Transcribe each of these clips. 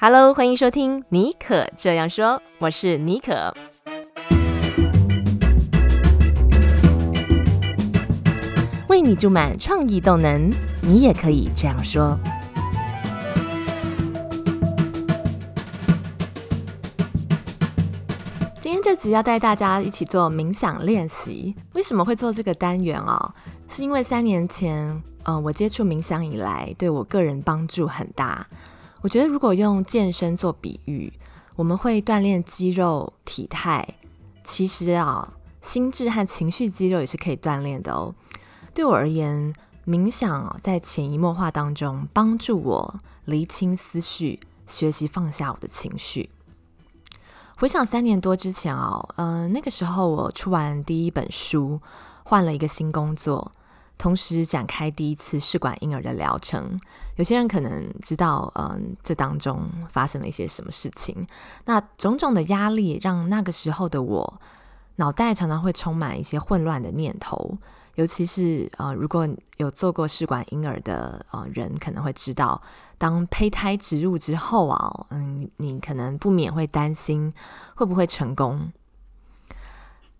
Hello，欢迎收听尼可这样说，我是尼可。为你注满创意动能，你也可以这样说。今天这集要带大家一起做冥想练习。为什么会做这个单元哦？是因为三年前，嗯、我接触冥想以来，对我个人帮助很大。我觉得，如果用健身做比喻，我们会锻炼肌肉体态，其实啊，心智和情绪肌肉也是可以锻炼的哦。对我而言，冥想在潜移默化当中帮助我厘清思绪，学习放下我的情绪。回想三年多之前哦，嗯、那个时候我出完第一本书，换了一个新工作。同时展开第一次试管婴儿的疗程，有些人可能知道，嗯，这当中发生了一些什么事情。那种种的压力让那个时候的我脑袋常常会充满一些混乱的念头，尤其是呃，如果有做过试管婴儿的呃人，可能会知道，当胚胎植入之后啊，嗯，你可能不免会担心会不会成功。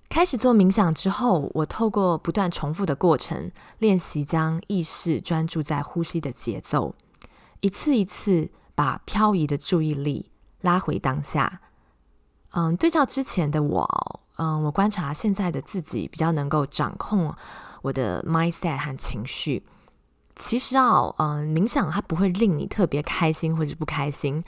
开始做冥想之后，我透过不断重复的过程练习，将意识专注在呼吸的节奏，一次一次把漂移的注意力拉回当下。嗯，对照之前的我，嗯，我观察现在的自己比较能够掌控我的 mindset 和情绪。其实啊，嗯，冥想它不会令你特别开心或者不开心。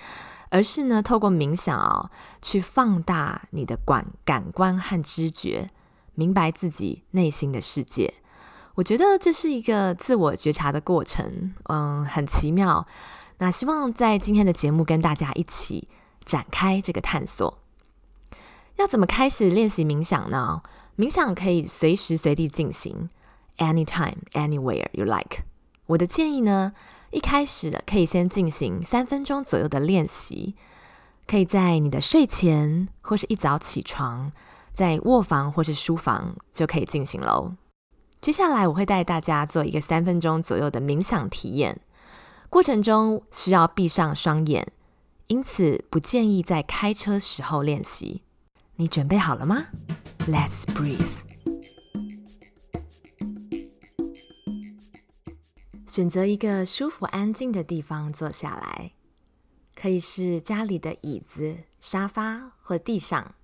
而是呢，透过冥想哦，去放大你的感感官和知觉，明白自己内心的世界。我觉得这是一个自我觉察的过程，嗯，很奇妙。那希望在今天的节目跟大家一起展开这个探索。要怎么开始练习冥想呢？冥想可以随时随地进行，anytime, anywhere you like。我的建议呢，一开始可以先进行三分钟左右的练习，可以在你的睡前或是一早起床，在卧房或是书房就可以进行喽。接下来我会带大家做一个三分钟左右的冥想体验，过程中需要闭上双眼，因此不建议在开车时候练习。你准备好了吗？Let's breathe. 选择一个舒服安静的地方坐下来，可以是家里的椅子、沙发或地上。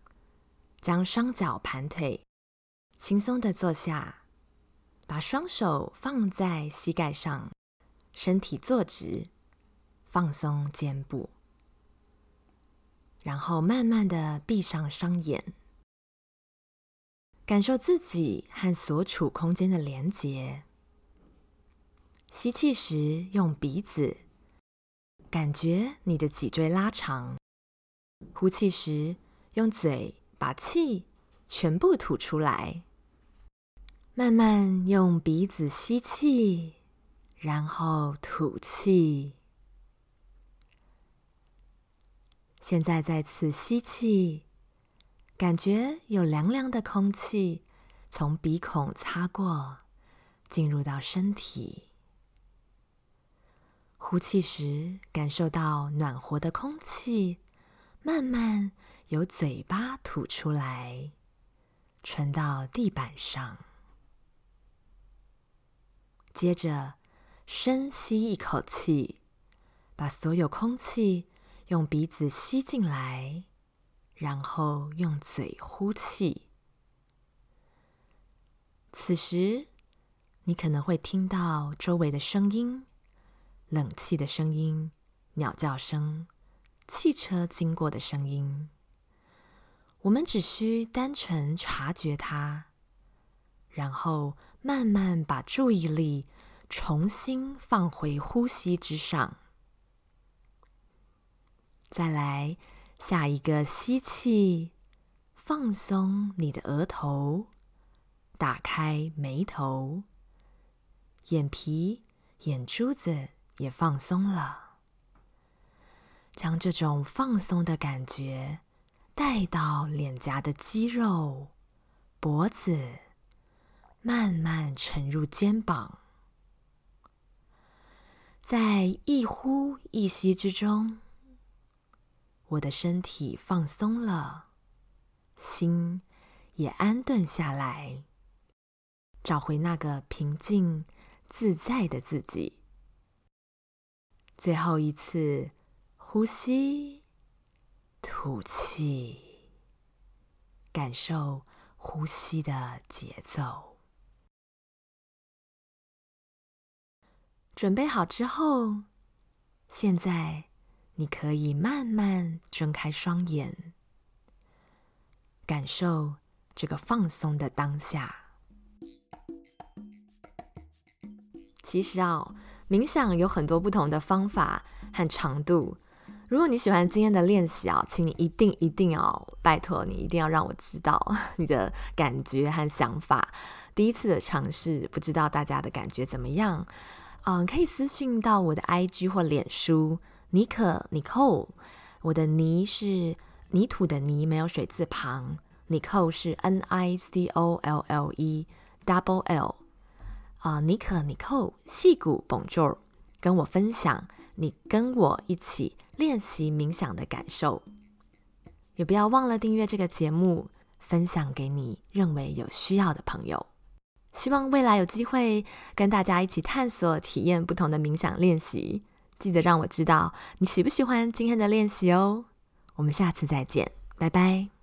将双脚盘腿，轻松地坐下，把双手放在膝盖上，身体坐直，放松肩部，然后慢慢地闭上双眼，感受自己和所处空间的连结。吸气时，用鼻子感觉你的脊椎拉长；呼气时，用嘴把气全部吐出来。慢慢用鼻子吸气，然后吐气。现在再次吸气，感觉有凉凉的空气从鼻孔擦过，进入到身体。呼气时，感受到暖和的空气慢慢由嘴巴吐出来，传到地板上。接着，深吸一口气，把所有空气用鼻子吸进来，然后用嘴呼气。此时，你可能会听到周围的声音。冷气的声音、鸟叫声、汽车经过的声音，我们只需单纯察觉它，然后慢慢把注意力重新放回呼吸之上。再来下一个吸气，放松你的额头，打开眉头、眼皮、眼珠子。也放松了，将这种放松的感觉带到脸颊的肌肉、脖子，慢慢沉入肩膀，在一呼一吸之中，我的身体放松了，心也安顿下来，找回那个平静自在的自己。最后一次呼吸，吐气，感受呼吸的节奏。准备好之后，现在你可以慢慢睁开双眼，感受这个放松的当下。其实啊，冥想有很多不同的方法和长度。如果你喜欢今天的练习啊，请你一定一定要拜托你，一定要让我知道 你的感觉和想法。第一次的尝试，不知道大家的感觉怎么样？嗯，可以私信到我的 IG 或脸书，妮可 Nicole，我的泥是泥土的泥，没有水字旁，Nicole 是 N I C O L L E double L，啊，妮可 Nicole，细骨 Bonjour，跟我分享你跟我一起练习冥想的感受，也不要忘了订阅这个节目，分享给你认为有需要的朋友。希望未来有机会跟大家一起探索、体验不同的冥想练习。记得让我知道你喜不喜欢今天的练习哦。我们下次再见，拜拜。